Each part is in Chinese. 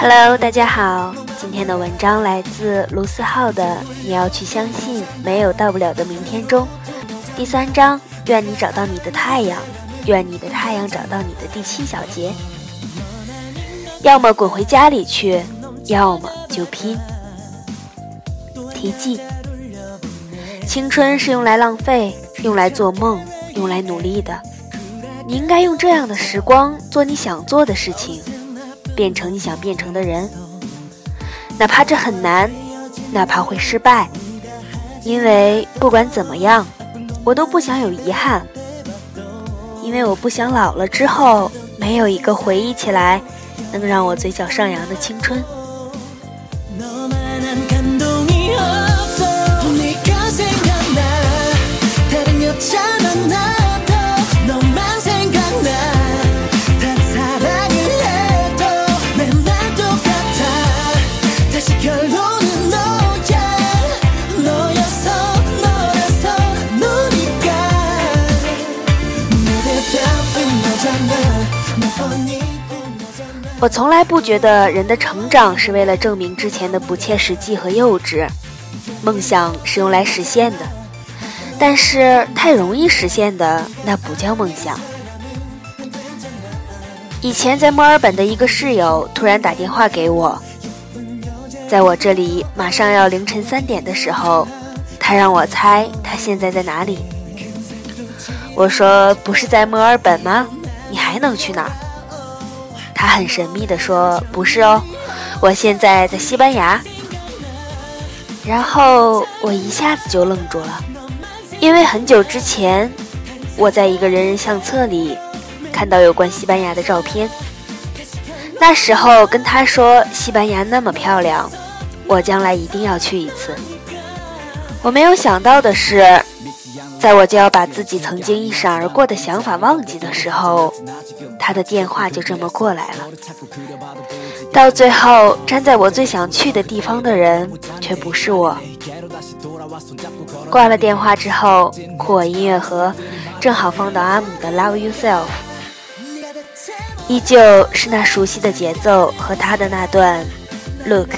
Hello，大家好，今天的文章来自卢思浩的《你要去相信没有到不了的明天》中，第三章，愿你找到你的太阳，愿你的太阳找到你的第七小节，要么滚回家里去，要么就拼。题记：青春是用来浪费，用来做梦，用来努力的。你应该用这样的时光做你想做的事情。变成你想变成的人，哪怕这很难，哪怕会失败，因为不管怎么样，我都不想有遗憾，因为我不想老了之后没有一个回忆起来能让我嘴角上扬的青春。我从来不觉得人的成长是为了证明之前的不切实际和幼稚，梦想是用来实现的，但是太容易实现的那不叫梦想。以前在墨尔本的一个室友突然打电话给我，在我这里马上要凌晨三点的时候，他让我猜他现在在哪里。我说不是在墨尔本吗？你还能去哪儿？他很神秘地说：“不是哦，我现在在西班牙。”然后我一下子就愣住了，因为很久之前我在一个人人相册里看到有关西班牙的照片。那时候跟他说西班牙那么漂亮，我将来一定要去一次。我没有想到的是。在我就要把自己曾经一闪而过的想法忘记的时候，他的电话就这么过来了。到最后，站在我最想去的地方的人却不是我。挂了电话之后，酷我音乐盒正好放到阿姆的《Love Yourself》，依旧是那熟悉的节奏和他的那段：“Look,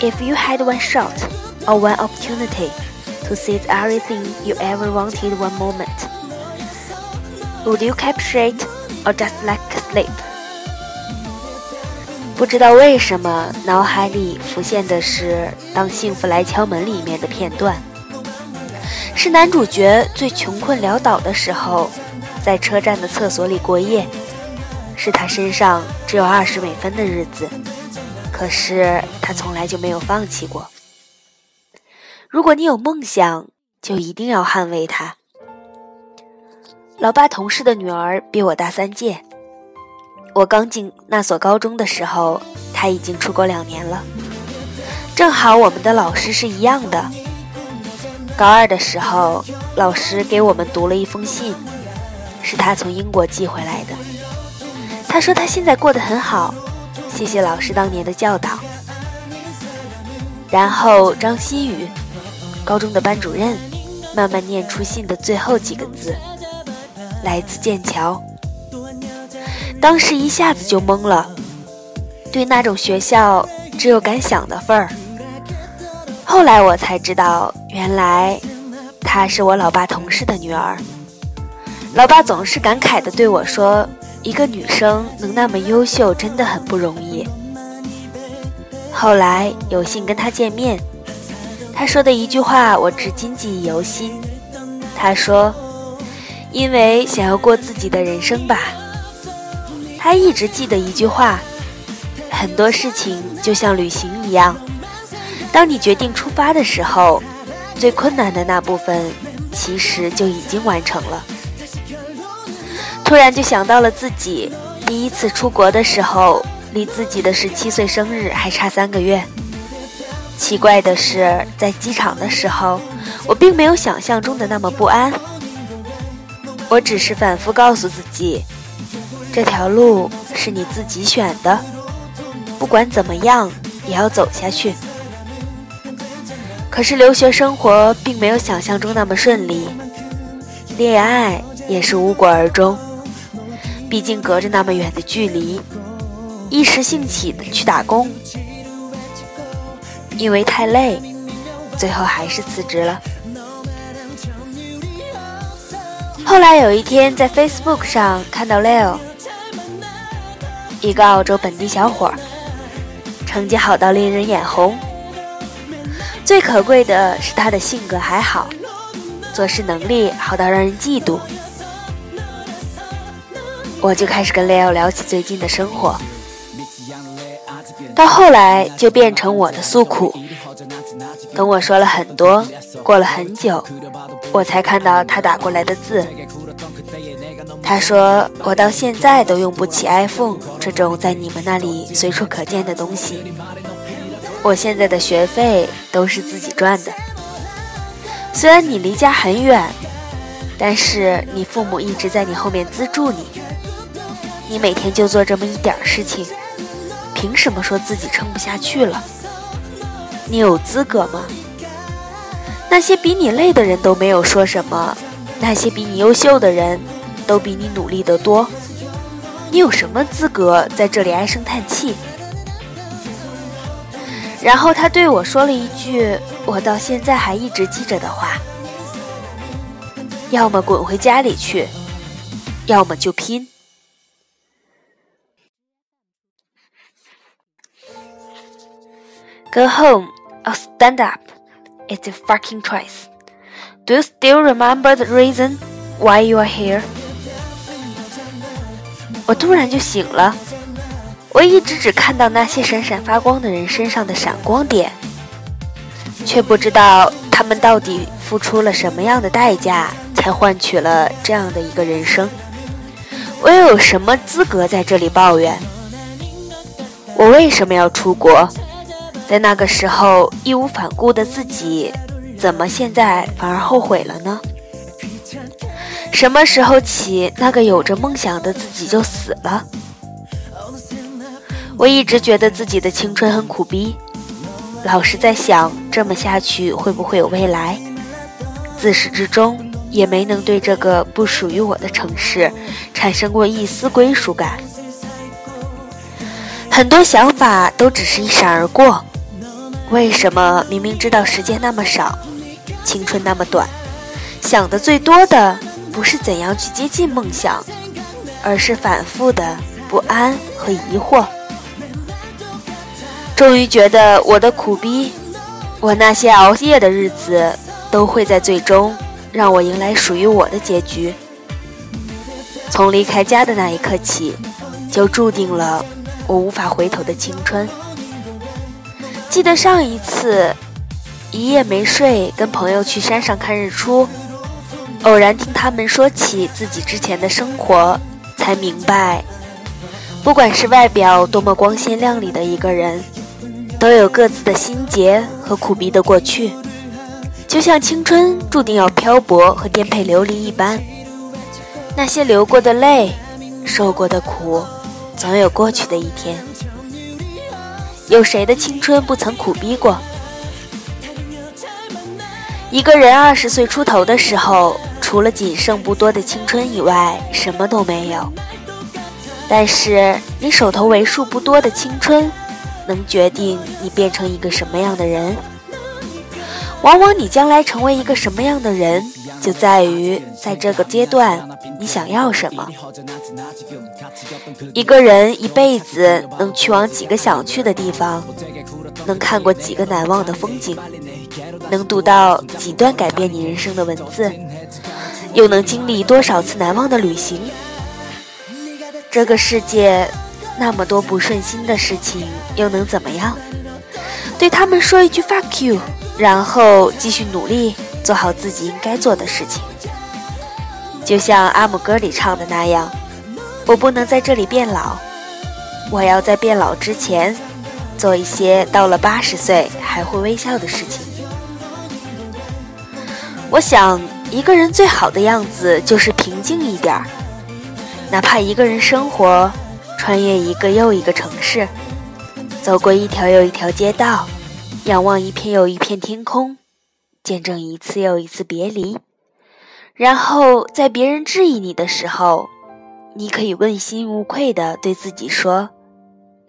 if you had one shot or one opportunity。” To seize everything you ever wanted one moment, would you capture it or just like sleep? 不知道为什么，脑海里浮现的是《当幸福来敲门》里面的片段，是男主角最穷困潦倒的时候，在车站的厕所里过夜，是他身上只有二十美分的日子，可是他从来就没有放弃过。如果你有梦想，就一定要捍卫它。老爸同事的女儿比我大三届，我刚进那所高中的时候，他已经出国两年了。正好我们的老师是一样的。高二的时候，老师给我们读了一封信，是他从英国寄回来的。他说他现在过得很好，谢谢老师当年的教导。然后张希宇。高中的班主任慢慢念出信的最后几个字：“来自剑桥。”当时一下子就懵了，对那种学校只有敢想的份儿。后来我才知道，原来她是我老爸同事的女儿。老爸总是感慨地对我说：“一个女生能那么优秀，真的很不容易。”后来有幸跟她见面。他说的一句话，我至今记忆犹新。他说：“因为想要过自己的人生吧。”他一直记得一句话：“很多事情就像旅行一样，当你决定出发的时候，最困难的那部分其实就已经完成了。”突然就想到了自己第一次出国的时候，离自己的十七岁生日还差三个月。奇怪的是，在机场的时候，我并没有想象中的那么不安。我只是反复告诉自己，这条路是你自己选的，不管怎么样也要走下去。可是留学生活并没有想象中那么顺利，恋爱也是无果而终。毕竟隔着那么远的距离，一时兴起的去打工，因为太累，最后还是辞职了。后来有一天在 Facebook 上看到 Leo，一个澳洲本地小伙儿，成绩好到令人眼红。最可贵的是他的性格还好，做事能力好到让人嫉妒。我就开始跟 Leo 聊起最近的生活，到后来就变成我的诉苦。等我说了很多，过了很久，我才看到他打过来的字。他说：“我到现在都用不起 iPhone 这种在你们那里随处可见的东西。我现在的学费都是自己赚的。虽然你离家很远，但是你父母一直在你后面资助你。”你每天就做这么一点事情，凭什么说自己撑不下去了？你有资格吗？那些比你累的人都没有说什么，那些比你优秀的人都比你努力得多，你有什么资格在这里唉声叹气？然后他对我说了一句我到现在还一直记着的话：要么滚回家里去，要么就拼。Go home or stand up. It's a fucking choice. Do you still remember the reason why you are here? 我突然就醒了。我一直只看到那些闪闪发光的人身上的闪光点，却不知道他们到底付出了什么样的代价，才换取了这样的一个人生。我又有什么资格在这里抱怨？我为什么要出国？在那个时候义无反顾的自己，怎么现在反而后悔了呢？什么时候起，那个有着梦想的自己就死了？我一直觉得自己的青春很苦逼，老是在想这么下去会不会有未来？自始至终也没能对这个不属于我的城市产生过一丝归属感，很多想法都只是一闪而过。为什么明明知道时间那么少，青春那么短，想的最多的不是怎样去接近梦想，而是反复的不安和疑惑？终于觉得我的苦逼，我那些熬夜的日子，都会在最终让我迎来属于我的结局。从离开家的那一刻起，就注定了我无法回头的青春。记得上一次一夜没睡，跟朋友去山上看日出，偶然听他们说起自己之前的生活，才明白，不管是外表多么光鲜亮丽的一个人，都有各自的心结和苦逼的过去，就像青春注定要漂泊和颠沛流离一般，那些流过的泪，受过的苦，总有过去的一天。有谁的青春不曾苦逼过？一个人二十岁出头的时候，除了仅剩不多的青春以外，什么都没有。但是，你手头为数不多的青春，能决定你变成一个什么样的人。往往你将来成为一个什么样的人，就在于在这个阶段你想要什么。一个人一辈子能去往几个想去的地方，能看过几个难忘的风景，能读到几段改变你人生的文字，又能经历多少次难忘的旅行？这个世界那么多不顺心的事情，又能怎么样？对他们说一句 fuck you，然后继续努力做好自己应该做的事情。就像阿姆歌里唱的那样。我不能在这里变老，我要在变老之前做一些到了八十岁还会微笑的事情。我想，一个人最好的样子就是平静一点儿，哪怕一个人生活，穿越一个又一个城市，走过一条又一条街道，仰望一片又一片天空，见证一次又一次别离。然后在别人质疑你的时候，你可以问心无愧的对自己说：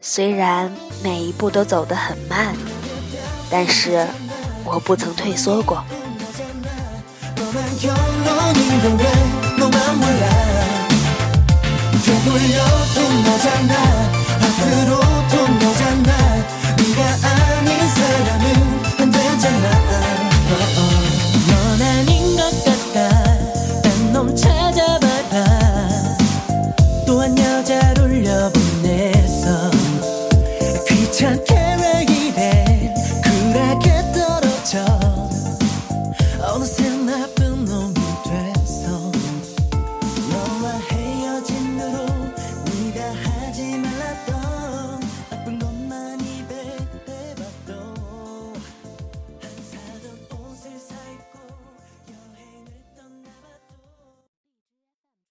虽然每一步都走得很慢，但是我不曾退缩过。慢慢慢慢